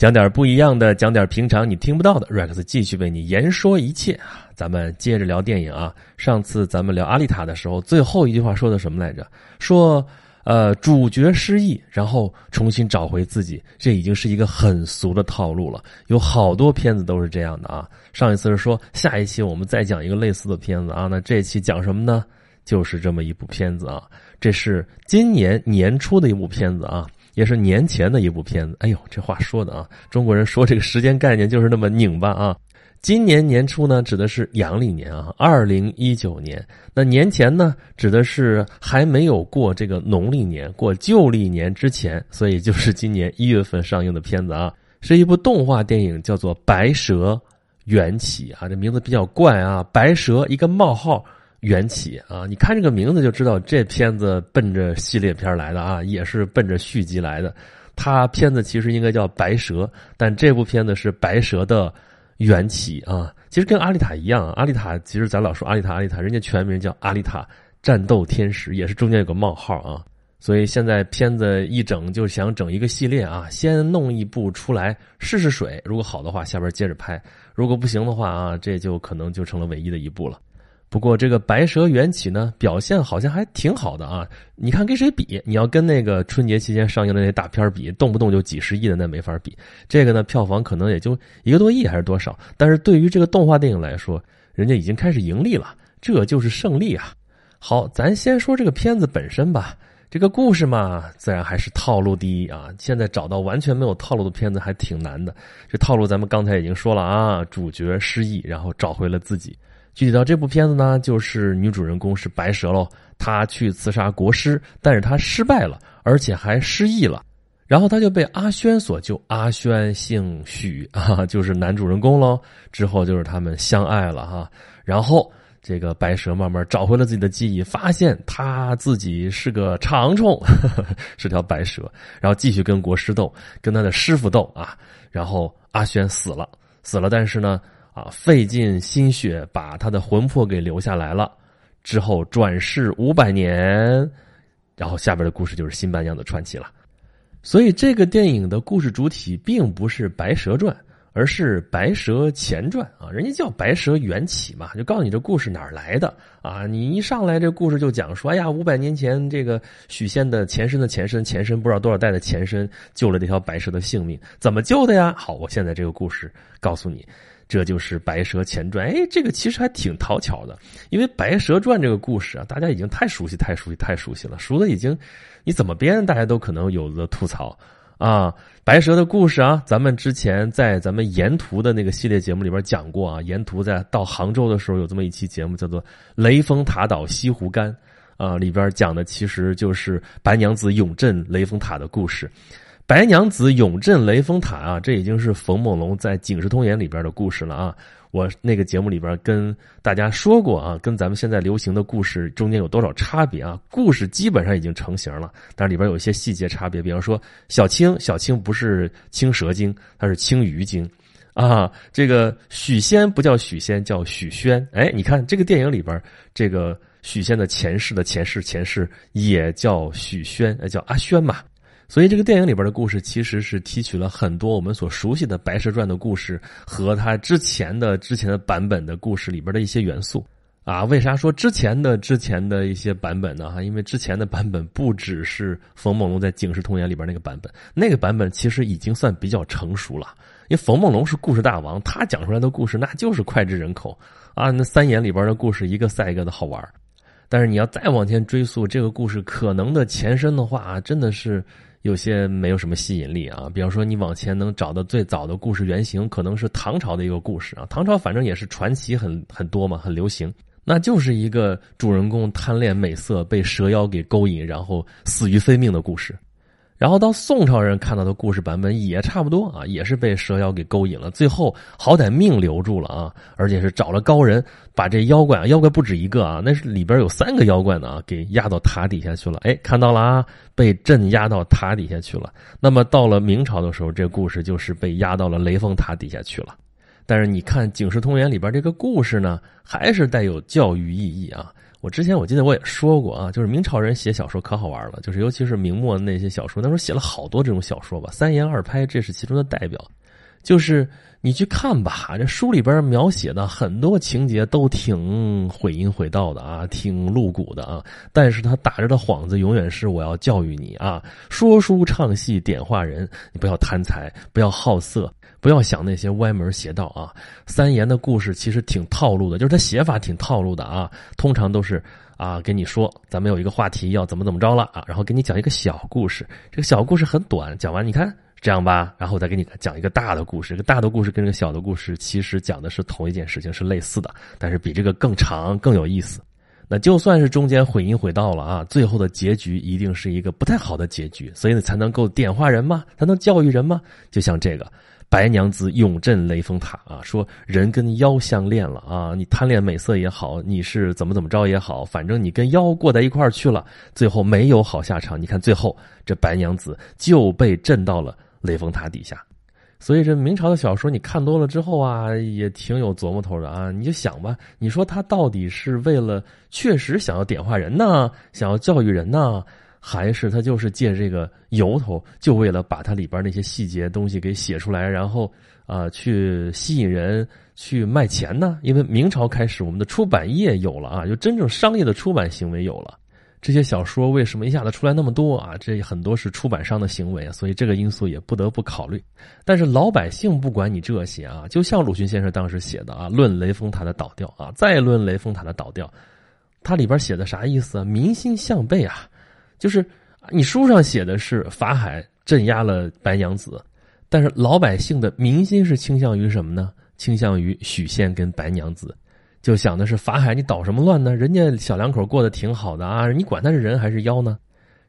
讲点不一样的，讲点平常你听不到的。Rex 继续为你言说一切啊！咱们接着聊电影啊。上次咱们聊阿丽塔的时候，最后一句话说的什么来着？说呃，主角失忆，然后重新找回自己，这已经是一个很俗的套路了。有好多片子都是这样的啊。上一次是说下一期我们再讲一个类似的片子啊，那这期讲什么呢？就是这么一部片子啊。这是今年年初的一部片子啊。也是年前的一部片子。哎呦，这话说的啊，中国人说这个时间概念就是那么拧巴啊。今年年初呢，指的是阳历年啊，二零一九年。那年前呢，指的是还没有过这个农历年，过旧历年之前，所以就是今年一月份上映的片子啊，是一部动画电影，叫做《白蛇缘起》啊，这名字比较怪啊，白蛇一个冒号。缘起啊！你看这个名字就知道，这片子奔着系列片来的啊，也是奔着续集来的。它片子其实应该叫《白蛇》，但这部片子是《白蛇的缘起》啊。其实跟阿丽塔一样，阿丽塔其实咱老说阿丽塔，阿丽塔，人家全名叫《阿丽塔战斗天使》，也是中间有个冒号啊。所以现在片子一整就想整一个系列啊，先弄一部出来试试水，如果好的话，下边接着拍；如果不行的话啊，这就可能就成了唯一的一部了。不过这个《白蛇缘起》呢，表现好像还挺好的啊！你看跟谁比？你要跟那个春节期间上映的那大片比，动不动就几十亿的，那没法比。这个呢，票房可能也就一个多亿还是多少？但是对于这个动画电影来说，人家已经开始盈利了，这就是胜利啊！好，咱先说这个片子本身吧。这个故事嘛，自然还是套路第一啊！现在找到完全没有套路的片子还挺难的。这套路咱们刚才已经说了啊，主角失忆，然后找回了自己。具体到这部片子呢，就是女主人公是白蛇喽，她去刺杀国师，但是她失败了，而且还失忆了，然后她就被阿轩所救。阿轩姓许啊，就是男主人公喽。之后就是他们相爱了哈，然后这个白蛇慢慢找回了自己的记忆，发现他自己是个长虫，是条白蛇，然后继续跟国师斗，跟他的师傅斗啊。然后阿轩死了，死了，但是呢。啊，费尽心血把他的魂魄给留下来了，之后转世五百年，然后下边的故事就是新白娘子传奇了。所以这个电影的故事主体并不是《白蛇传》，而是《白蛇前传》啊，人家叫《白蛇缘起》嘛，就告诉你这故事哪儿来的啊。你一上来这故事就讲说，哎呀，五百年前这个许仙的前身的前身前身，不知道多少代的前身救了这条白蛇的性命，怎么救的呀？好，我现在这个故事告诉你。这就是《白蛇前传》哎，这个其实还挺讨巧的，因为《白蛇传》这个故事啊，大家已经太熟悉、太熟悉、太熟悉了，熟的已经，你怎么编，大家都可能有的吐槽啊。白蛇的故事啊，咱们之前在咱们沿途的那个系列节目里边讲过啊。沿途在到杭州的时候，有这么一期节目叫做《雷峰塔岛西湖干》啊，里边讲的其实就是白娘子永镇雷峰塔的故事。白娘子永镇雷峰塔啊，这已经是冯梦龙在《警世通言》里边的故事了啊！我那个节目里边跟大家说过啊，跟咱们现在流行的故事中间有多少差别啊？故事基本上已经成型了，但是里边有一些细节差别，比方说小青，小青不是青蛇精，它是青鱼精啊。这个许仙不叫许仙，叫许宣。哎，你看这个电影里边，这个许仙的前世的前世前世也叫许宣，叫阿宣嘛。所以这个电影里边的故事其实是提取了很多我们所熟悉的《白蛇传》的故事和它之前的之前的版本的故事里边的一些元素啊。为啥说之前的之前的一些版本呢？哈，因为之前的版本不只是冯梦龙在《警世通言》里边那个版本，那个版本其实已经算比较成熟了。因为冯梦龙是故事大王，他讲出来的故事那就是脍炙人口啊。那三眼里边的故事一个赛一个的好玩但是你要再往前追溯这个故事可能的前身的话，真的是。有些没有什么吸引力啊，比方说你往前能找到最早的故事原型，可能是唐朝的一个故事啊。唐朝反正也是传奇很很多嘛，很流行，那就是一个主人公贪恋美色，被蛇妖给勾引，然后死于非命的故事。然后到宋朝人看到的故事版本也差不多啊，也是被蛇妖给勾引了，最后好歹命留住了啊，而且是找了高人把这妖怪啊，妖怪不止一个啊，那是里边有三个妖怪呢啊，给压到塔底下去了。哎，看到了啊，被镇压到塔底下去了。那么到了明朝的时候，这故事就是被压到了雷峰塔底下去了。但是你看《警世通言》里边这个故事呢，还是带有教育意义啊。我之前我记得我也说过啊，就是明朝人写小说可好玩了，就是尤其是明末那些小说，那时候写了好多这种小说吧，三言二拍，这是其中的代表。就是你去看吧，这书里边描写的很多情节都挺毁淫毁道的啊，挺露骨的啊。但是他打着的幌子永远是我要教育你啊，说书唱戏点化人，你不要贪财，不要好色，不要想那些歪门邪道啊。三言的故事其实挺套路的，就是他写法挺套路的啊，通常都是啊跟你说咱们有一个话题要怎么怎么着了啊，然后给你讲一个小故事，这个小故事很短，讲完你看。这样吧，然后再给你讲一个大的故事。这个大的故事跟这个小的故事其实讲的是同一件事情，是类似的，但是比这个更长更有意思。那就算是中间毁音毁道了啊，最后的结局一定是一个不太好的结局，所以呢才能够点化人嘛，才能教育人嘛。就像这个白娘子永镇雷峰塔啊，说人跟妖相恋了啊，你贪恋美色也好，你是怎么怎么着也好，反正你跟妖过在一块儿去了，最后没有好下场。你看最后这白娘子就被震到了。雷峰塔底下，所以这明朝的小说你看多了之后啊，也挺有琢磨头的啊。你就想吧，你说他到底是为了确实想要点化人呢，想要教育人呢，还是他就是借这个由头，就为了把它里边那些细节东西给写出来，然后啊去吸引人去卖钱呢？因为明朝开始，我们的出版业有了啊，就真正商业的出版行为有了。这些小说为什么一下子出来那么多啊？这很多是出版商的行为，所以这个因素也不得不考虑。但是老百姓不管你这些啊，就像鲁迅先生当时写的啊，《论雷峰塔的倒掉》啊，再论雷峰塔的倒掉，它里边写的啥意思啊？民心向背啊，就是你书上写的是法海镇压了白娘子，但是老百姓的民心是倾向于什么呢？倾向于许仙跟白娘子。就想的是法海，你捣什么乱呢？人家小两口过得挺好的啊，你管他是人还是妖呢？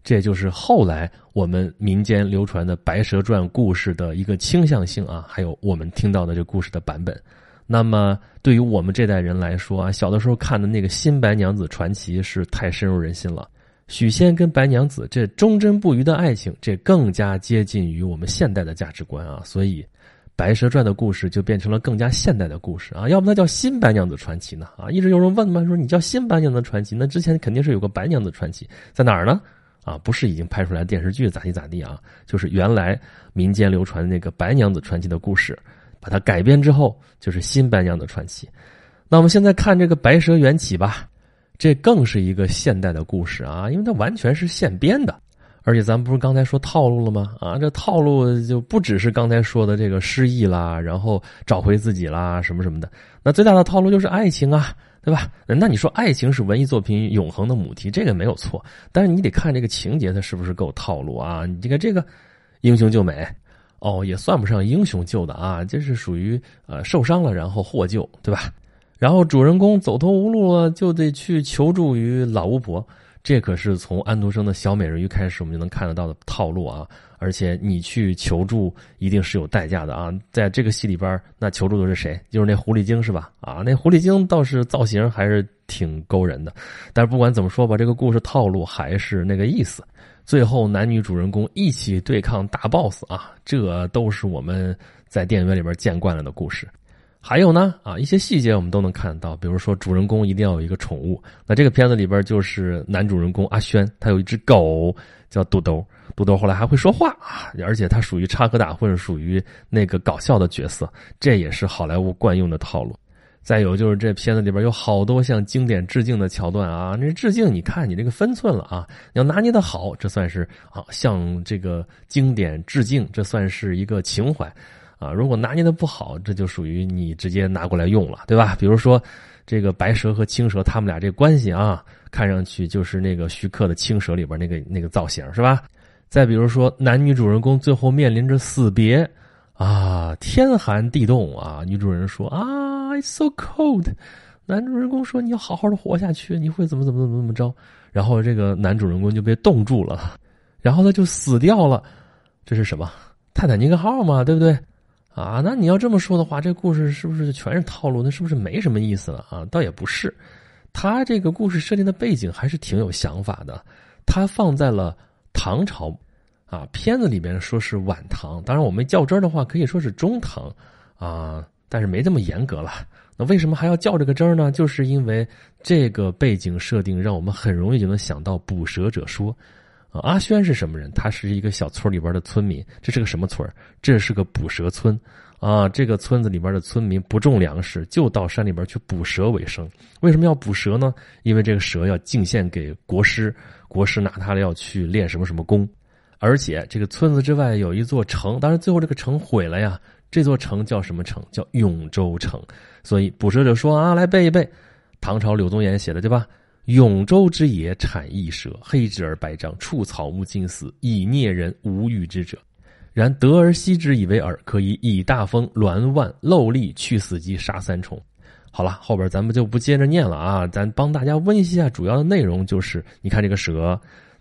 这就是后来我们民间流传的《白蛇传》故事的一个倾向性啊，还有我们听到的这故事的版本。那么对于我们这代人来说啊，小的时候看的那个新白娘子传奇是太深入人心了。许仙跟白娘子这忠贞不渝的爱情，这更加接近于我们现代的价值观啊，所以。《白蛇传》的故事就变成了更加现代的故事啊，要不那叫新白娘子传奇呢？啊，一直有人问嘛，说你叫新白娘子传奇，那之前肯定是有个白娘子传奇在哪儿呢？啊，不是已经拍出来电视剧咋地咋地啊？就是原来民间流传的那个白娘子传奇的故事，把它改编之后就是新白娘子传奇。那我们现在看这个白蛇缘起吧，这更是一个现代的故事啊，因为它完全是现编的。而且咱不是刚才说套路了吗？啊，这套路就不只是刚才说的这个失忆啦，然后找回自己啦，什么什么的。那最大的套路就是爱情啊，对吧？那你说爱情是文艺作品永恒的母题，这个没有错。但是你得看这个情节它是不是够套路啊？你看这个英雄救美，哦，也算不上英雄救的啊，这是属于呃受伤了然后获救，对吧？然后主人公走投无路了，就得去求助于老巫婆。这可是从安徒生的小美人鱼开始，我们就能看得到的套路啊！而且你去求助，一定是有代价的啊！在这个戏里边，那求助的是谁？就是那狐狸精是吧？啊，那狐狸精倒是造型还是挺勾人的。但是不管怎么说吧，这个故事套路还是那个意思。最后男女主人公一起对抗大 boss 啊，这都是我们在电影院里边见惯了的故事。还有呢，啊，一些细节我们都能看到，比如说主人公一定要有一个宠物。那这个片子里边就是男主人公阿轩，他有一只狗叫肚兜，肚兜后来还会说话啊，而且他属于插科打诨，属于那个搞笑的角色，这也是好莱坞惯用的套路。再有就是这片子里边有好多向经典致敬的桥段啊，那致敬你看你这个分寸了啊，你要拿捏的好，这算是啊向这个经典致敬，这算是一个情怀。啊，如果拿捏的不好，这就属于你直接拿过来用了，对吧？比如说，这个白蛇和青蛇他们俩这关系啊，看上去就是那个徐克的青蛇里边那个那个造型，是吧？再比如说，男女主人公最后面临着死别，啊，天寒地冻啊，女主人说啊，it's so cold，男主人公说你要好好的活下去，你会怎么怎么怎么怎么着？然后这个男主人公就被冻住了，然后他就死掉了，这是什么？泰坦尼克号嘛，对不对？啊，那你要这么说的话，这故事是不是全是套路？那是不是没什么意思了啊？倒也不是，他这个故事设定的背景还是挺有想法的。他放在了唐朝，啊，片子里边说是晚唐，当然我们较真儿的话可以说是中唐，啊，但是没这么严格了。那为什么还要较这个真儿呢？就是因为这个背景设定，让我们很容易就能想到捕蛇者说。啊，阿轩是什么人？他是一个小村里边的村民。这是个什么村这是个捕蛇村。啊，这个村子里边的村民不种粮食，就到山里边去捕蛇为生。为什么要捕蛇呢？因为这个蛇要敬献给国师，国师拿它要去练什么什么功。而且这个村子之外有一座城，当然最后这个城毁了呀。这座城叫什么城？叫永州城。所以捕蛇者说啊，来背一背，唐朝柳宗元写的对吧？永州之野产异蛇，黑质而白章，触草木尽死，以孽人无欲之者。然得而息之以为饵，可以以大风鸾万漏力去死鸡杀三虫。好了，后边咱们就不接着念了啊，咱帮大家温习一下主要的内容，就是你看这个蛇，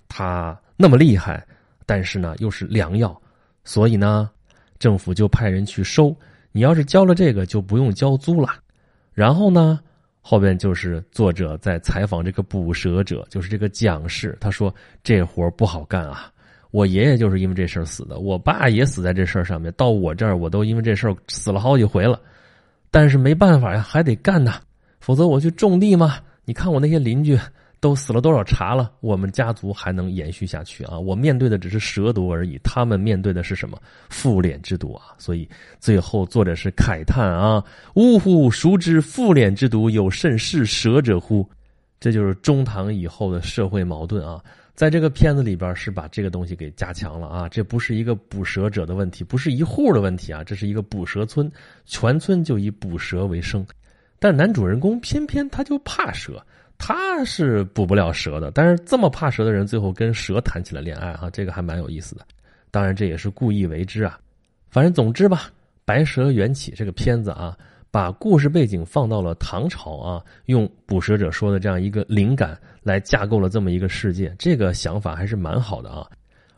它那么厉害，但是呢又是良药，所以呢政府就派人去收。你要是交了这个，就不用交租了。然后呢，后边就是作者在采访这个捕蛇者，就是这个蒋氏，他说这活不好干啊。我爷爷就是因为这事儿死的，我爸也死在这事儿上面。到我这儿，我都因为这事儿死了好几回了。但是没办法呀，还得干呐，否则我去种地嘛。你看我那些邻居都死了多少茬了，我们家族还能延续下去啊？我面对的只是蛇毒而已，他们面对的是什么复脸之毒啊？所以最后作者是慨叹啊：“呜呼，孰知复脸之毒有甚是蛇者乎？”这就是中唐以后的社会矛盾啊。在这个片子里边是把这个东西给加强了啊，这不是一个捕蛇者的问题，不是一户的问题啊，这是一个捕蛇村，全村就以捕蛇为生。但男主人公偏偏他就怕蛇，他是捕不了蛇的。但是这么怕蛇的人，最后跟蛇谈起了恋爱啊，这个还蛮有意思的。当然这也是故意为之啊。反正总之吧，《白蛇缘起》这个片子啊。把故事背景放到了唐朝啊，用捕蛇者说的这样一个灵感来架构了这么一个世界，这个想法还是蛮好的啊。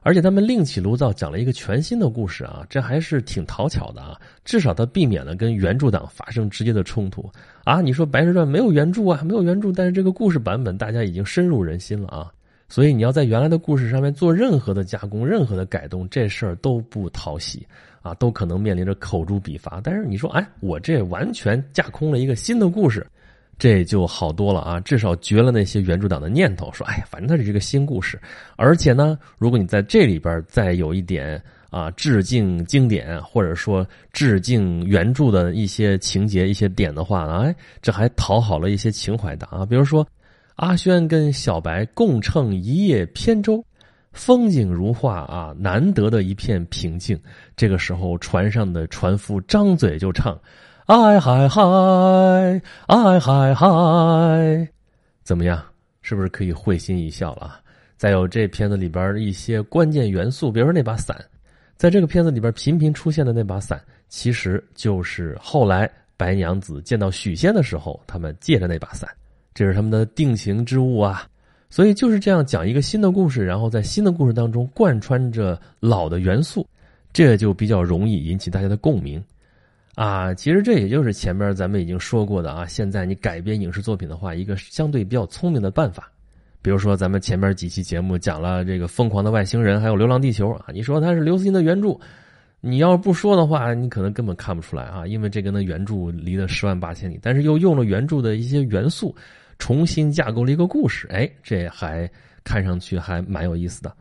而且他们另起炉灶讲了一个全新的故事啊，这还是挺讨巧的啊。至少他避免了跟原著党发生直接的冲突啊。你说《白蛇传》没有原著啊，没有原著，但是这个故事版本大家已经深入人心了啊。所以你要在原来的故事上面做任何的加工、任何的改动，这事儿都不讨喜。啊，都可能面临着口诛笔伐。但是你说，哎，我这完全架空了一个新的故事，这就好多了啊！至少绝了那些原著党的念头，说，哎呀，反正它是一个新故事。而且呢，如果你在这里边再有一点啊致敬经典，或者说致敬原著的一些情节、一些点的话呢，哎，这还讨好了一些情怀党啊。比如说，阿轩跟小白共乘一叶扁舟。风景如画啊，难得的一片平静。这个时候，船上的船夫张嘴就唱：“哎嗨嗨，哎嗨嗨。”怎么样？是不是可以会心一笑了？再有这片子里边一些关键元素，比如说那把伞，在这个片子里边频频出现的那把伞，其实就是后来白娘子见到许仙的时候，他们借的那把伞，这是他们的定情之物啊。所以就是这样讲一个新的故事，然后在新的故事当中贯穿着老的元素，这就比较容易引起大家的共鸣，啊，其实这也就是前面咱们已经说过的啊。现在你改编影视作品的话，一个相对比较聪明的办法，比如说咱们前面几期节目讲了这个《疯狂的外星人》，还有《流浪地球》啊，你说它是刘慈欣的原著，你要不说的话，你可能根本看不出来啊，因为这跟那原著离了十万八千里，但是又用了原著的一些元素。重新架构了一个故事，哎，这还看上去还蛮有意思的。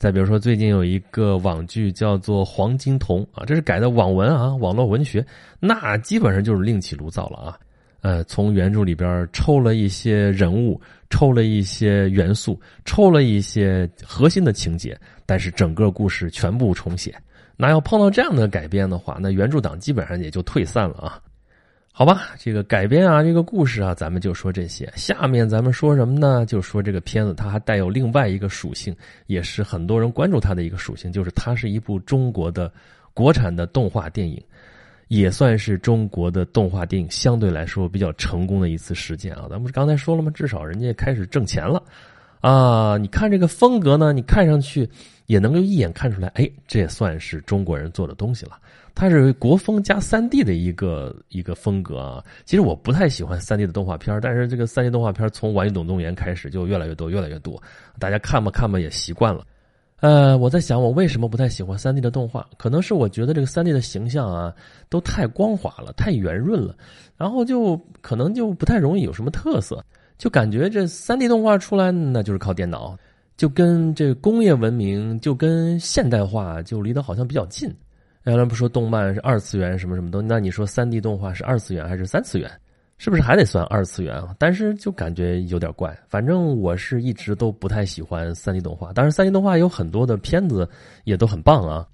再比如说，最近有一个网剧叫做《黄金瞳》啊，这是改的网文啊，网络文学，那基本上就是另起炉灶了啊。呃，从原著里边抽了一些人物，抽了一些元素，抽了一些核心的情节，但是整个故事全部重写。那要碰到这样的改编的话，那原著党基本上也就退散了啊。好吧，这个改编啊，这个故事啊，咱们就说这些。下面咱们说什么呢？就说这个片子，它还带有另外一个属性，也是很多人关注它的一个属性，就是它是一部中国的国产的动画电影，也算是中国的动画电影相对来说比较成功的一次实践啊。咱们刚才说了吗？至少人家开始挣钱了啊！你看这个风格呢，你看上去也能够一眼看出来，哎，这也算是中国人做的东西了。它是国风加三 D 的一个一个风格啊。其实我不太喜欢三 D 的动画片，但是这个三 D 动画片从《玩具总动员》开始就越来越多，越来越多。大家看吧看吧也习惯了。呃，我在想，我为什么不太喜欢三 D 的动画？可能是我觉得这个三 D 的形象啊，都太光滑了，太圆润了，然后就可能就不太容易有什么特色，就感觉这三 D 动画出来那就是靠电脑，就跟这工业文明，就跟现代化就离得好像比较近。原来不说动漫是二次元什么什么东西，那你说三 D 动画是二次元还是三次元？是不是还得算二次元啊？但是就感觉有点怪。反正我是一直都不太喜欢三 D 动画，当然三 D 动画有很多的片子也都很棒啊。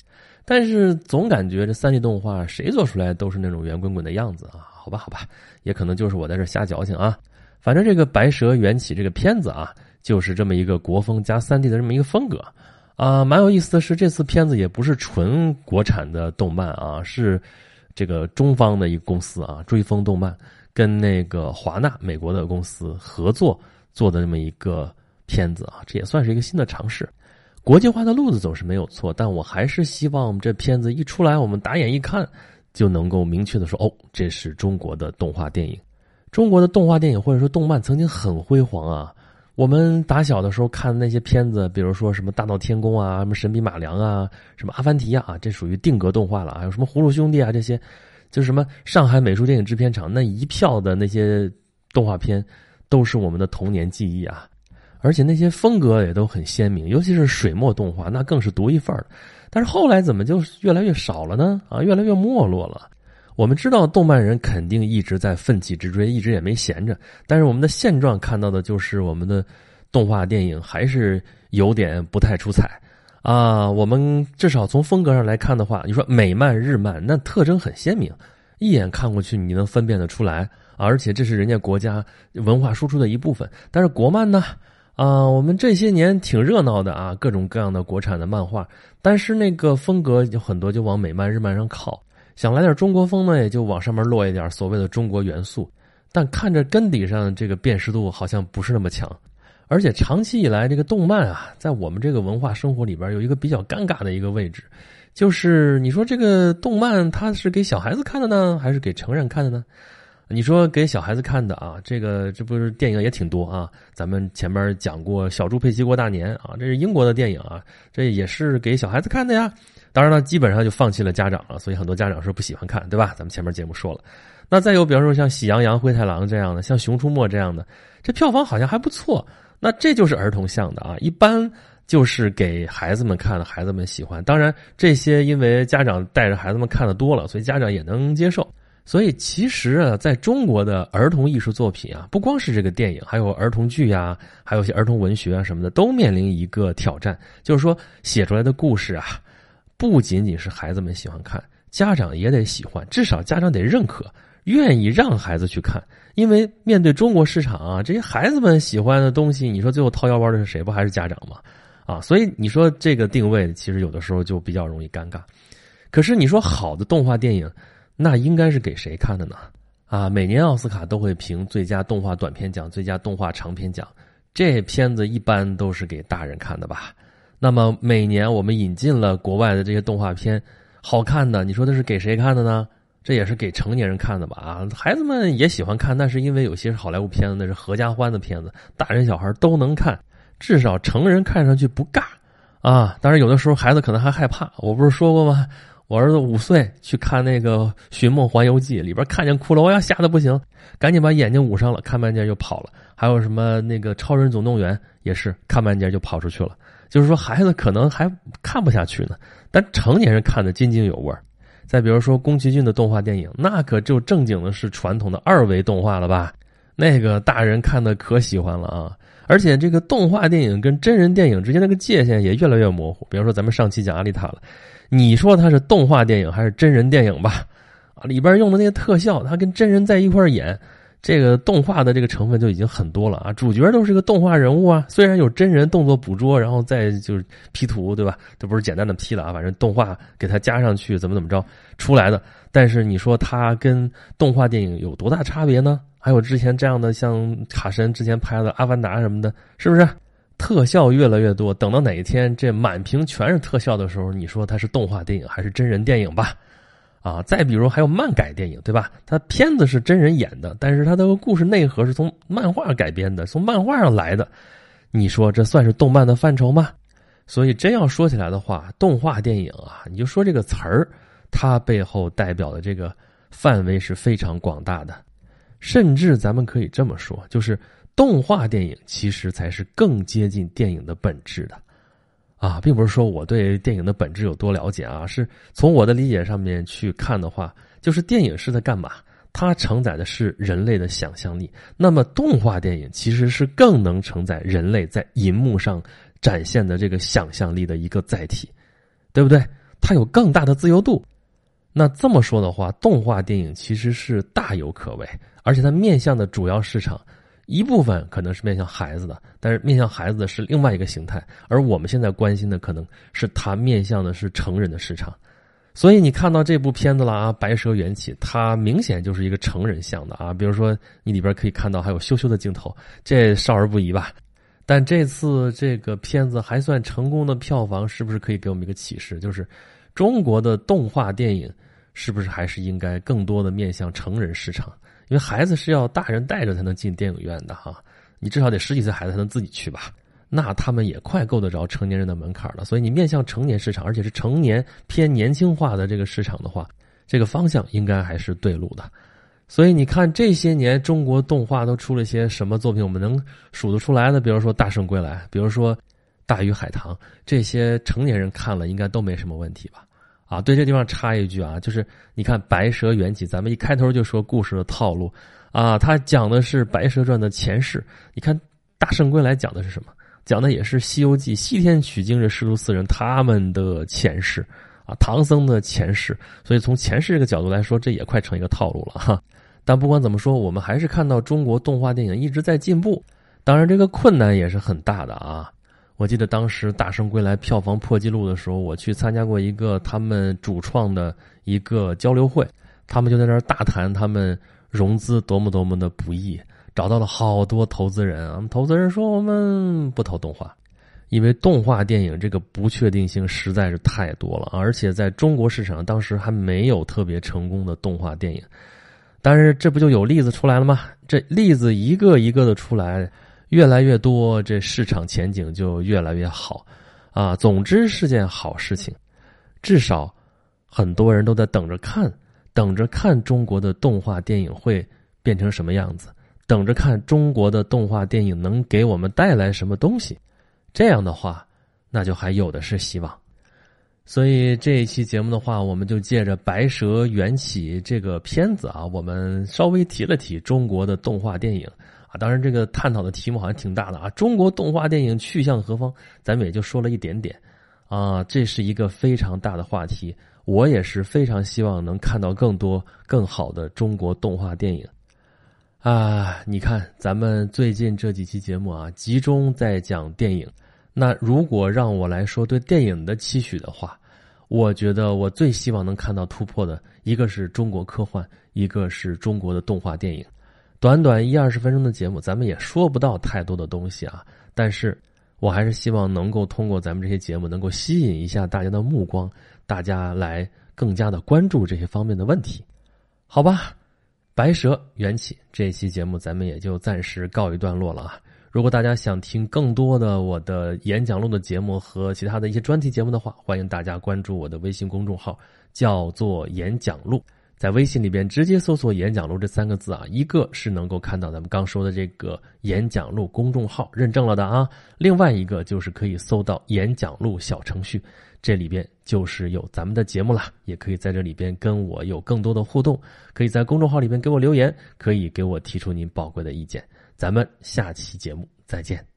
但是总感觉这三 D 动画谁做出来都是那种圆滚滚的样子啊。好吧，好吧，也可能就是我在这瞎矫情啊。反正这个《白蛇缘起》这个片子啊，就是这么一个国风加三 D 的这么一个风格啊。蛮有意思的是，这次片子也不是纯国产的动漫啊，是这个中方的一个公司啊，追风动漫。跟那个华纳美国的公司合作做的这么一个片子啊，这也算是一个新的尝试。国际化的路子总是没有错，但我还是希望这片子一出来，我们打眼一看就能够明确的说，哦，这是中国的动画电影。中国的动画电影或者说动漫曾经很辉煌啊。我们打小的时候看的那些片子，比如说什么《大闹天宫》啊，什么《神笔马良》啊，什么《阿凡提》啊，这属于定格动画了。还有什么《葫芦兄弟》啊这些。就什么上海美术电影制片厂那一票的那些动画片，都是我们的童年记忆啊！而且那些风格也都很鲜明，尤其是水墨动画，那更是独一份儿。但是后来怎么就越来越少了呢？啊，越来越没落了。我们知道动漫人肯定一直在奋起直追，一直也没闲着。但是我们的现状看到的就是我们的动画电影还是有点不太出彩。啊，我们至少从风格上来看的话，你说美漫、日漫，那特征很鲜明，一眼看过去你能分辨得出来，而且这是人家国家文化输出的一部分。但是国漫呢，啊，我们这些年挺热闹的啊，各种各样的国产的漫画，但是那个风格有很多就往美漫、日漫上靠，想来点中国风呢，也就往上面落一点所谓的中国元素，但看着根底上这个辨识度好像不是那么强。而且长期以来，这个动漫啊，在我们这个文化生活里边有一个比较尴尬的一个位置，就是你说这个动漫它是给小孩子看的呢，还是给成人看的呢？你说给小孩子看的啊，这个这不是电影也挺多啊？咱们前面讲过《小猪佩奇过大年》啊，这是英国的电影啊，这也是给小孩子看的呀。当然了，基本上就放弃了家长了，所以很多家长是不喜欢看，对吧？咱们前面节目说了。那再有，比方说像《喜羊羊灰太狼》这样的，像《熊出没》这样的，这票房好像还不错。那这就是儿童向的啊，一般就是给孩子们看的，孩子们喜欢。当然，这些因为家长带着孩子们看的多了，所以家长也能接受。所以其实啊，在中国的儿童艺术作品啊，不光是这个电影，还有儿童剧啊，还有些儿童文学啊什么的，都面临一个挑战，就是说写出来的故事啊，不仅仅是孩子们喜欢看，家长也得喜欢，至少家长得认可。愿意让孩子去看，因为面对中国市场啊，这些孩子们喜欢的东西，你说最后掏腰包的是谁？不还是家长吗？啊，所以你说这个定位其实有的时候就比较容易尴尬。可是你说好的动画电影，那应该是给谁看的呢？啊，每年奥斯卡都会评最佳动画短片奖、最佳动画长片奖，这片子一般都是给大人看的吧？那么每年我们引进了国外的这些动画片，好看的，你说的是给谁看的呢？这也是给成年人看的吧？啊，孩子们也喜欢看，那是因为有些是好莱坞片子，那是合家欢的片子，大人小孩都能看，至少成人看上去不尬啊。当然，有的时候孩子可能还害怕。我不是说过吗？我儿子五岁去看那个《寻梦环游记》，里边看见骷髅呀，吓得不行，赶紧把眼睛捂上了，看半截就跑了。还有什么那个《超人总动员》也是看半截就跑出去了。就是说，孩子可能还看不下去呢，但成年人看的津津有味。再比如说宫崎骏的动画电影，那可就正经的是传统的二维动画了吧？那个大人看的可喜欢了啊！而且这个动画电影跟真人电影之间那个界限也越来越模糊。比方说咱们上期讲阿丽塔了，你说它是动画电影还是真人电影吧？啊，里边用的那些特效，它跟真人在一块演。这个动画的这个成分就已经很多了啊，主角都是个动画人物啊，虽然有真人动作捕捉，然后再就是 P 图，对吧？这不是简单的 P 了啊，反正动画给它加上去，怎么怎么着出来的。但是你说它跟动画电影有多大差别呢？还有之前这样的像卡神之前拍的《阿凡达》什么的，是不是？特效越来越多，等到哪一天这满屏全是特效的时候，你说它是动画电影还是真人电影吧？啊，再比如还有漫改电影，对吧？它片子是真人演的，但是它的故事内核是从漫画改编的，从漫画上来的。你说这算是动漫的范畴吗？所以真要说起来的话，动画电影啊，你就说这个词儿，它背后代表的这个范围是非常广大的，甚至咱们可以这么说，就是动画电影其实才是更接近电影的本质的，啊，并不是说我对电影的本质有多了解啊，是从我的理解上面去看的话，就是电影是在干嘛？它承载的是人类的想象力，那么动画电影其实是更能承载人类在银幕上。展现的这个想象力的一个载体，对不对？它有更大的自由度。那这么说的话，动画电影其实是大有可为，而且它面向的主要市场一部分可能是面向孩子的，但是面向孩子的是另外一个形态。而我们现在关心的可能是它面向的是成人的市场。所以你看到这部片子了啊，《白蛇缘起》，它明显就是一个成人向的啊。比如说，你里边可以看到还有羞羞的镜头，这少儿不宜吧？但这次这个片子还算成功的票房，是不是可以给我们一个启示？就是中国的动画电影是不是还是应该更多的面向成人市场？因为孩子是要大人带着才能进电影院的哈，你至少得十几岁孩子才能自己去吧？那他们也快够得着成年人的门槛了。所以你面向成年市场，而且是成年偏年轻化的这个市场的话，这个方向应该还是对路的。所以你看，这些年中国动画都出了些什么作品？我们能数得出来的，比如说《大圣归来》，比如说《大鱼海棠》，这些成年人看了应该都没什么问题吧？啊，对，这地方插一句啊，就是你看《白蛇缘起》，咱们一开头就说故事的套路啊，它讲的是《白蛇传》的前世。你看《大圣归来》讲的是什么？讲的也是《西游记》西天取经的师徒四人他们的前世啊，唐僧的前世。所以从前世这个角度来说，这也快成一个套路了哈。但不管怎么说，我们还是看到中国动画电影一直在进步。当然，这个困难也是很大的啊。我记得当时《大圣归来》票房破纪录的时候，我去参加过一个他们主创的一个交流会，他们就在那儿大谈他们融资多么多么的不易，找到了好多投资人啊。投资人说：“我们不投动画，因为动画电影这个不确定性实在是太多了，而且在中国市场当时还没有特别成功的动画电影。”但是这不就有例子出来了吗？这例子一个一个的出来，越来越多，这市场前景就越来越好，啊，总之是件好事情。至少很多人都在等着看，等着看中国的动画电影会变成什么样子，等着看中国的动画电影能给我们带来什么东西。这样的话，那就还有的是希望。所以这一期节目的话，我们就借着《白蛇缘起》这个片子啊，我们稍微提了提中国的动画电影。当然，这个探讨的题目好像挺大的啊。中国动画电影去向何方？咱们也就说了一点点啊。这是一个非常大的话题，我也是非常希望能看到更多更好的中国动画电影啊。你看，咱们最近这几期节目啊，集中在讲电影。那如果让我来说对电影的期许的话，我觉得我最希望能看到突破的一个是中国科幻，一个是中国的动画电影。短短一二十分钟的节目，咱们也说不到太多的东西啊。但是我还是希望能够通过咱们这些节目，能够吸引一下大家的目光，大家来更加的关注这些方面的问题，好吧？白蛇缘起这期节目，咱们也就暂时告一段落了啊。如果大家想听更多的我的演讲录的节目和其他的一些专题节目的话，欢迎大家关注我的微信公众号，叫做“演讲录”。在微信里边直接搜索“演讲录”这三个字啊，一个是能够看到咱们刚说的这个“演讲录”公众号认证了的啊，另外一个就是可以搜到“演讲录”小程序，这里边就是有咱们的节目了，也可以在这里边跟我有更多的互动，可以在公众号里边给我留言，可以给我提出您宝贵的意见。咱们下期节目再见。